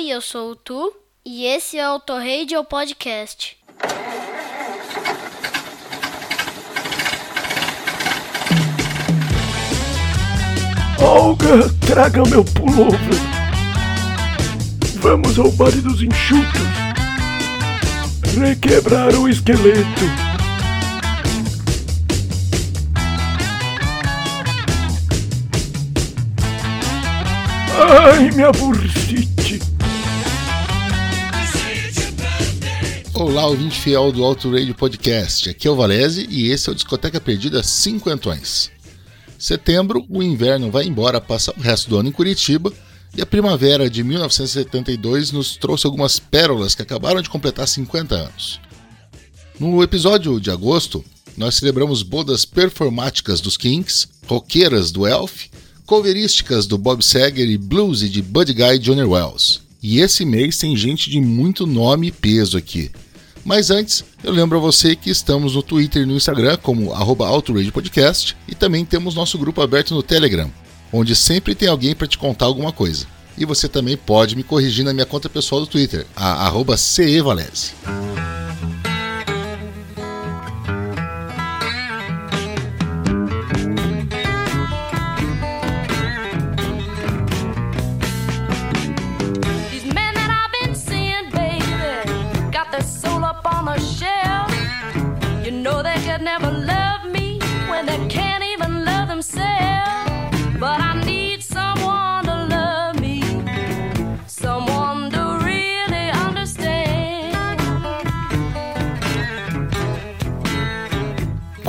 Oi, eu sou o Tu e esse é o Torradio Podcast. Olga, traga meu pullover. Vamos ao baile dos enxutos. Requebrar o esqueleto. Ai, minha bursite. Olá, ouvinte fiel do Auto Radio Podcast. Aqui é o Valese e esse é o Discoteca Perdida Cinquentões. Setembro, o inverno vai embora, passa o resto do ano em Curitiba e a primavera de 1972 nos trouxe algumas pérolas que acabaram de completar 50 anos. No episódio de agosto, nós celebramos bodas performáticas dos Kinks, roqueiras do Elf, coverísticas do Bob Seger e blues de Buddy Guy e Johnny Wells. E esse mês tem gente de muito nome e peso aqui. Mas antes, eu lembro a você que estamos no Twitter e no Instagram como Podcast e também temos nosso grupo aberto no Telegram, onde sempre tem alguém para te contar alguma coisa. E você também pode me corrigir na minha conta pessoal do Twitter, a CEValese.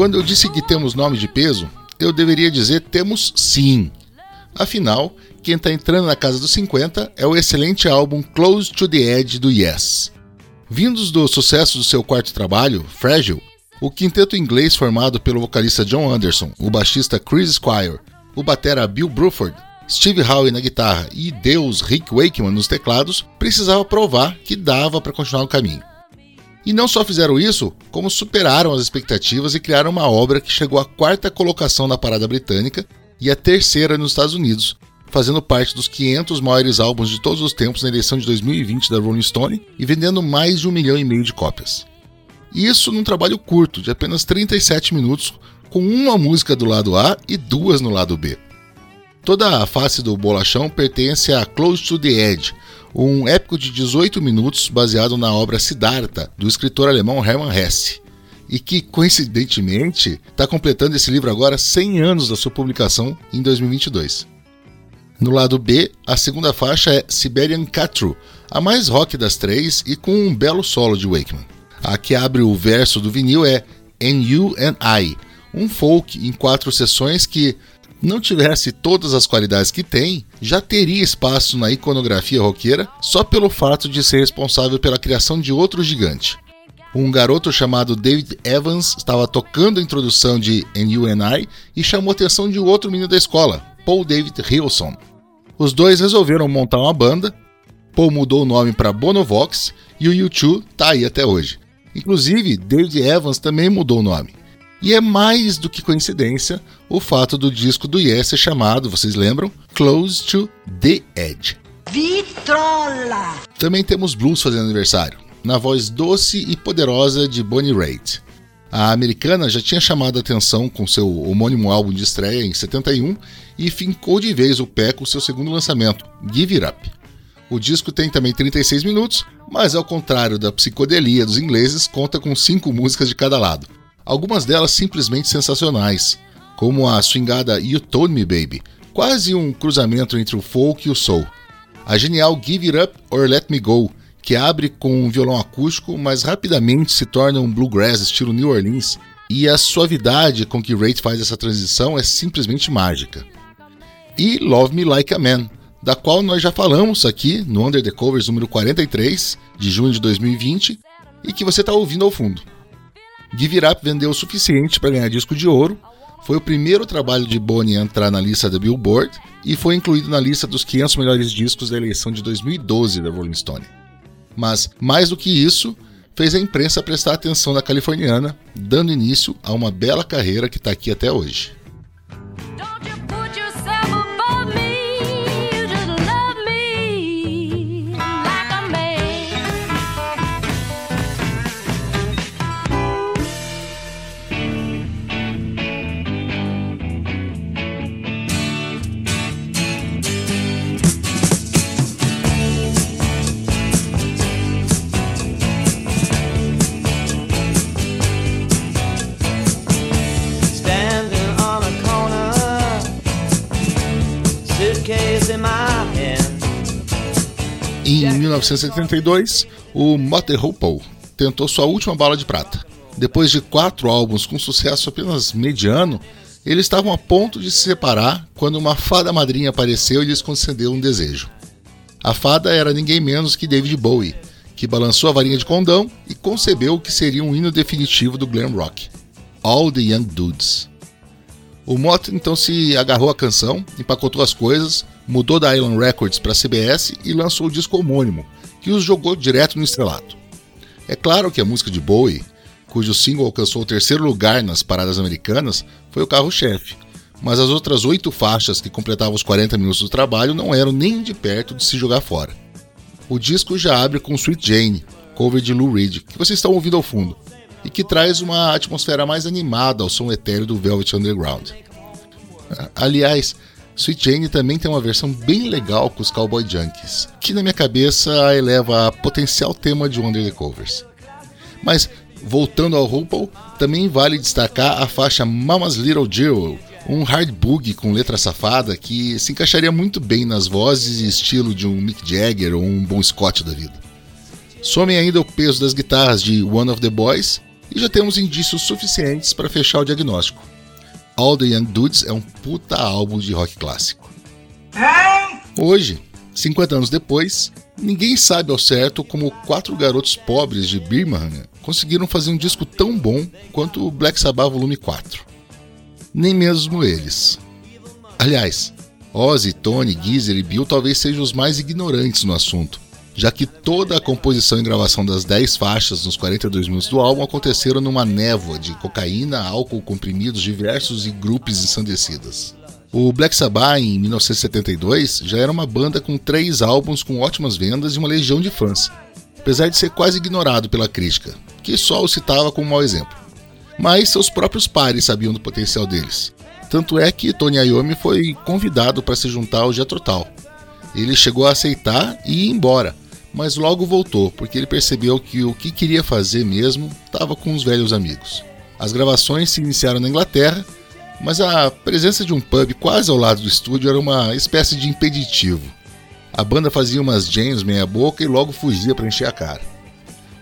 Quando eu disse que temos nome de peso, eu deveria dizer temos sim. Afinal, quem está entrando na casa dos 50 é o excelente álbum Close to the Edge do Yes. Vindos do sucesso do seu quarto trabalho, Fragile, o quinteto inglês formado pelo vocalista John Anderson, o baixista Chris Squire, o batera Bill Bruford, Steve Howe na guitarra e Deus Rick Wakeman nos teclados, precisava provar que dava para continuar no caminho. E não só fizeram isso, como superaram as expectativas e criaram uma obra que chegou à quarta colocação na parada britânica e a terceira nos Estados Unidos, fazendo parte dos 500 maiores álbuns de todos os tempos na eleição de 2020 da Rolling Stone e vendendo mais de um milhão e meio de cópias. Isso num trabalho curto, de apenas 37 minutos, com uma música do lado A e duas no lado B. Toda a face do bolachão pertence a Close to the Edge, um épico de 18 minutos baseado na obra Siddhartha, do escritor alemão Hermann Hesse, e que, coincidentemente, está completando esse livro agora 100 anos da sua publicação em 2022. No lado B, a segunda faixa é Siberian Catru, a mais rock das três e com um belo solo de Wakeman. A que abre o verso do vinil é And You and I, um folk em quatro sessões que, não tivesse todas as qualidades que tem, já teria espaço na iconografia roqueira só pelo fato de ser responsável pela criação de outro gigante. Um garoto chamado David Evans estava tocando a introdução de And You and I e chamou a atenção de outro menino da escola, Paul David Hilson. Os dois resolveram montar uma banda. Paul mudou o nome para Bonovox e o U2 tá aí até hoje. Inclusive, David Evans também mudou o nome. E é mais do que coincidência o fato do disco do Yes ser chamado, vocês lembram? Close to the Edge. Vitrola! Também temos blues fazendo aniversário, na voz doce e poderosa de Bonnie Raitt. A americana já tinha chamado a atenção com seu homônimo álbum de estreia em 71 e fincou de vez o pé com seu segundo lançamento, Give It Up. O disco tem também 36 minutos, mas ao contrário da psicodelia dos ingleses, conta com cinco músicas de cada lado. Algumas delas simplesmente sensacionais, como a swingada You Told Me Baby, quase um cruzamento entre o folk e o soul. A genial Give It Up or Let Me Go, que abre com um violão acústico, mas rapidamente se torna um bluegrass estilo New Orleans, e a suavidade com que Rate faz essa transição é simplesmente mágica. E Love Me Like a Man, da qual nós já falamos aqui no Under the Covers número 43, de junho de 2020, e que você está ouvindo ao fundo. Give It Up vendeu o suficiente para ganhar disco de ouro, foi o primeiro trabalho de Bonnie a entrar na lista da Billboard e foi incluído na lista dos 500 melhores discos da eleição de 2012 da Rolling Stone. Mas, mais do que isso, fez a imprensa prestar atenção na californiana, dando início a uma bela carreira que está aqui até hoje. 1972, o Motte Hoople tentou sua última bala de prata. Depois de quatro álbuns com sucesso apenas mediano, eles estavam a ponto de se separar quando uma fada madrinha apareceu e lhes concedeu um desejo. A fada era ninguém menos que David Bowie, que balançou a varinha de condão e concebeu o que seria um hino definitivo do glam rock, All the Young Dudes. O Mott então se agarrou à canção, empacotou as coisas, mudou da Island Records para a CBS e lançou o disco homônimo, que os jogou direto no estrelato. É claro que a música de Bowie, cujo single alcançou o terceiro lugar nas paradas americanas, foi o carro-chefe, mas as outras oito faixas que completavam os 40 minutos do trabalho não eram nem de perto de se jogar fora. O disco já abre com Sweet Jane, cover de Lou Reed, que vocês estão ouvindo ao fundo, e que traz uma atmosfera mais animada ao som etéreo do Velvet Underground. Aliás, Sweet Jane também tem uma versão bem legal com os Cowboy Junkies, que na minha cabeça eleva a potencial tema de Under the Covers. Mas, voltando ao RuPaul, também vale destacar a faixa Mama's Little Jewel, um hard boogie com letra safada que se encaixaria muito bem nas vozes e estilo de um Mick Jagger ou um Bon Scott da vida. Somem ainda o peso das guitarras de One of the Boys e já temos indícios suficientes para fechar o diagnóstico. All the Young Dudes é um puta álbum de rock clássico. Hoje, 50 anos depois, ninguém sabe ao certo como quatro garotos pobres de Birmingham conseguiram fazer um disco tão bom quanto o Black Sabbath Volume 4 nem mesmo eles. Aliás, Ozzy, Tony, Geezer e Bill talvez sejam os mais ignorantes no assunto, já que toda a composição e gravação das 10 faixas nos 42 minutos do álbum aconteceram numa névoa de cocaína, álcool, comprimidos diversos e grupos ensandecidas. O Black Sabbath, em 1972, já era uma banda com três álbuns com ótimas vendas e uma legião de fãs, apesar de ser quase ignorado pela crítica, que só o citava como mau exemplo mas seus próprios pares sabiam do potencial deles. Tanto é que Tony Iommi foi convidado para se juntar ao Jethro Tull. Ele chegou a aceitar e ir embora, mas logo voltou porque ele percebeu que o que queria fazer mesmo estava com os velhos amigos. As gravações se iniciaram na Inglaterra, mas a presença de um pub quase ao lado do estúdio era uma espécie de impeditivo. A banda fazia umas jams meia boca e logo fugia para encher a cara.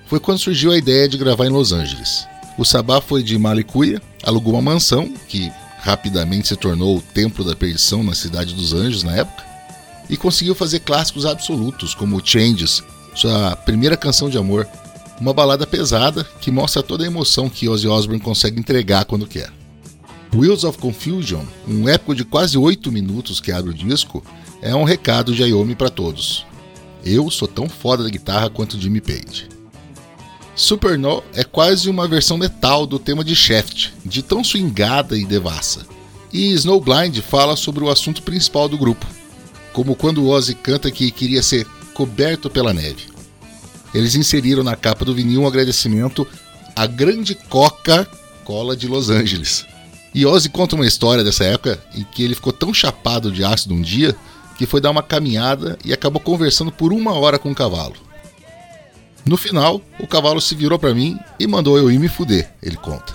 Foi quando surgiu a ideia de gravar em Los Angeles. O Sabá foi de Malicuia, alugou uma mansão, que rapidamente se tornou o Templo da Perdição na Cidade dos Anjos na época, e conseguiu fazer clássicos absolutos, como Changes, sua primeira canção de amor, uma balada pesada que mostra toda a emoção que Ozzy Osbourne consegue entregar quando quer. Wheels of Confusion, um épico de quase 8 minutos que abre o disco, é um recado de Ayomi para todos. Eu sou tão foda da guitarra quanto Jimmy Page. Superno é quase uma versão metal do tema de Shaft, de tão swingada e devassa. E Snowblind fala sobre o assunto principal do grupo, como quando Ozzy canta que queria ser coberto pela neve. Eles inseriram na capa do vinil um agradecimento à grande Coca-Cola de Los Angeles. E Ozzy conta uma história dessa época em que ele ficou tão chapado de ácido um dia que foi dar uma caminhada e acabou conversando por uma hora com o cavalo. No final, o cavalo se virou para mim e mandou eu ir me fuder, ele conta.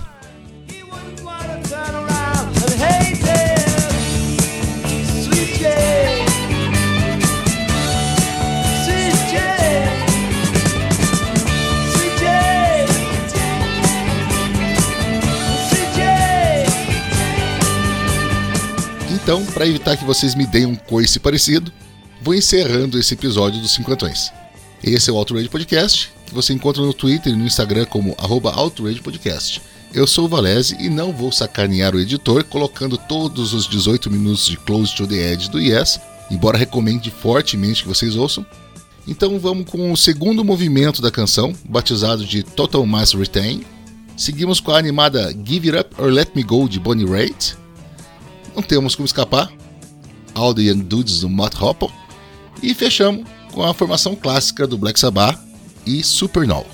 Então, para evitar que vocês me deem um coice parecido, vou encerrando esse episódio dos Cinquentões. Esse é o Outrage Podcast, que você encontra no Twitter e no Instagram como Outrage Podcast. Eu sou o Valese e não vou sacanear o editor colocando todos os 18 minutos de Close to the Edge do Yes, embora recomende fortemente que vocês ouçam. Então vamos com o segundo movimento da canção, batizado de Total Mass Retain. Seguimos com a animada Give It Up or Let Me Go de Bonnie Raitt. Não temos como escapar. All the Young Dudes do Mott Hopple. E fechamos com a formação clássica do Black Sabbath e Supernova.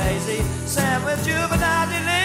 crazy. Sam with juvenile delinquent.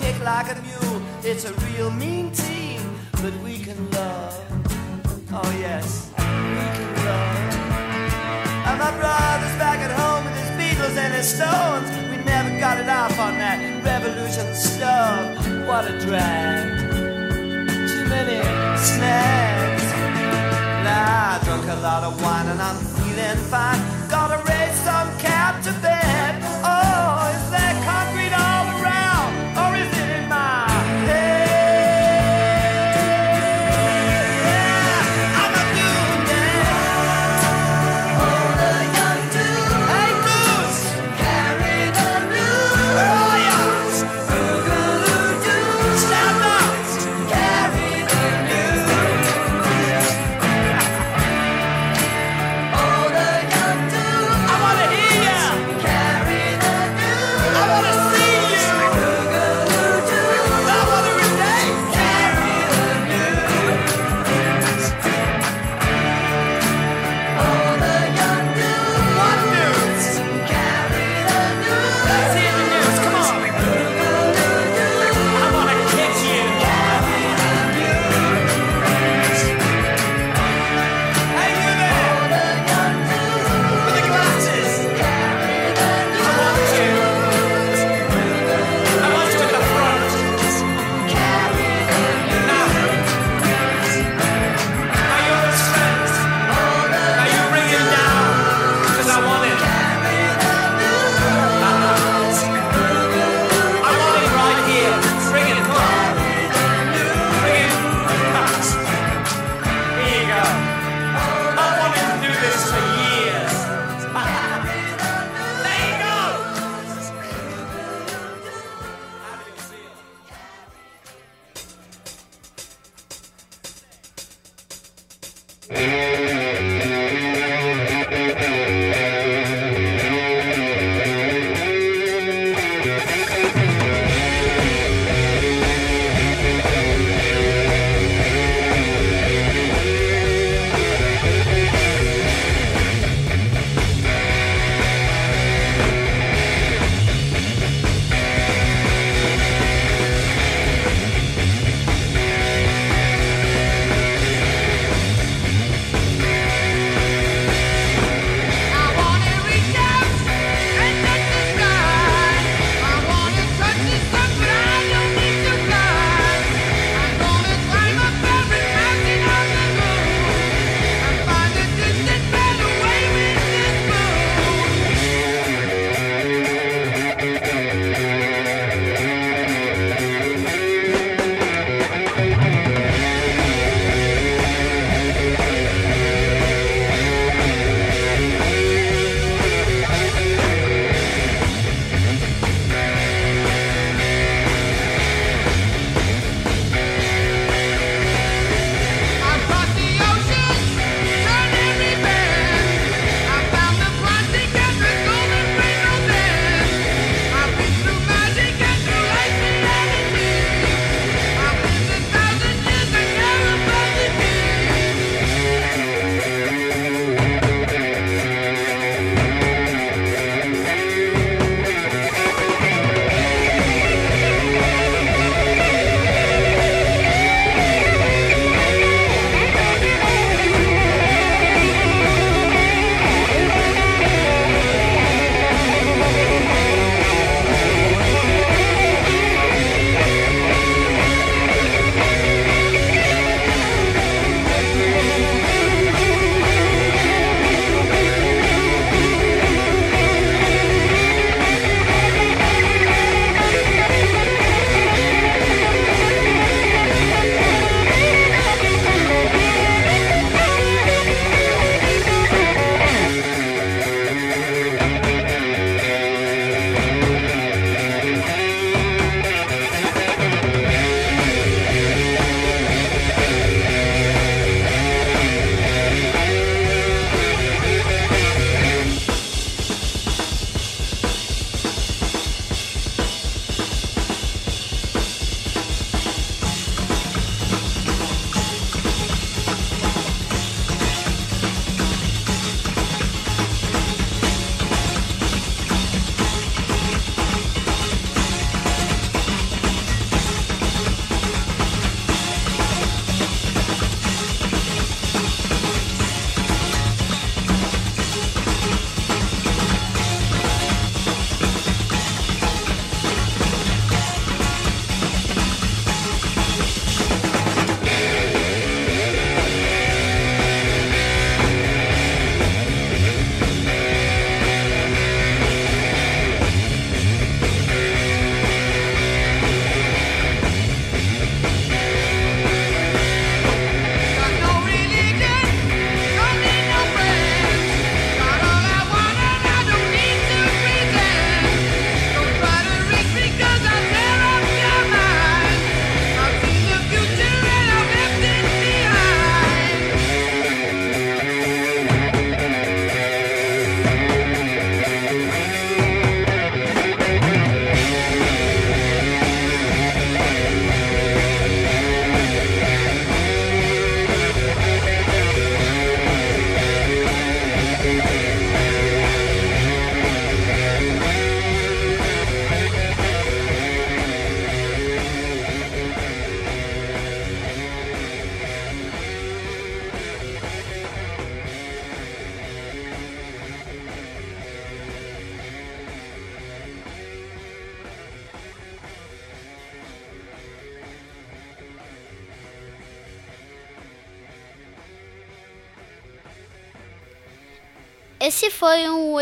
kick like a mule. It's a real mean team, but we can love. Oh, yes, we can love. And my brother's back at home with his Beatles and his Stones. We never got it off on that revolution stuff. What a drag. Too many snags. Nah, I drunk a lot of wine and I'm feeling fine. Gotta raise some cab to bed.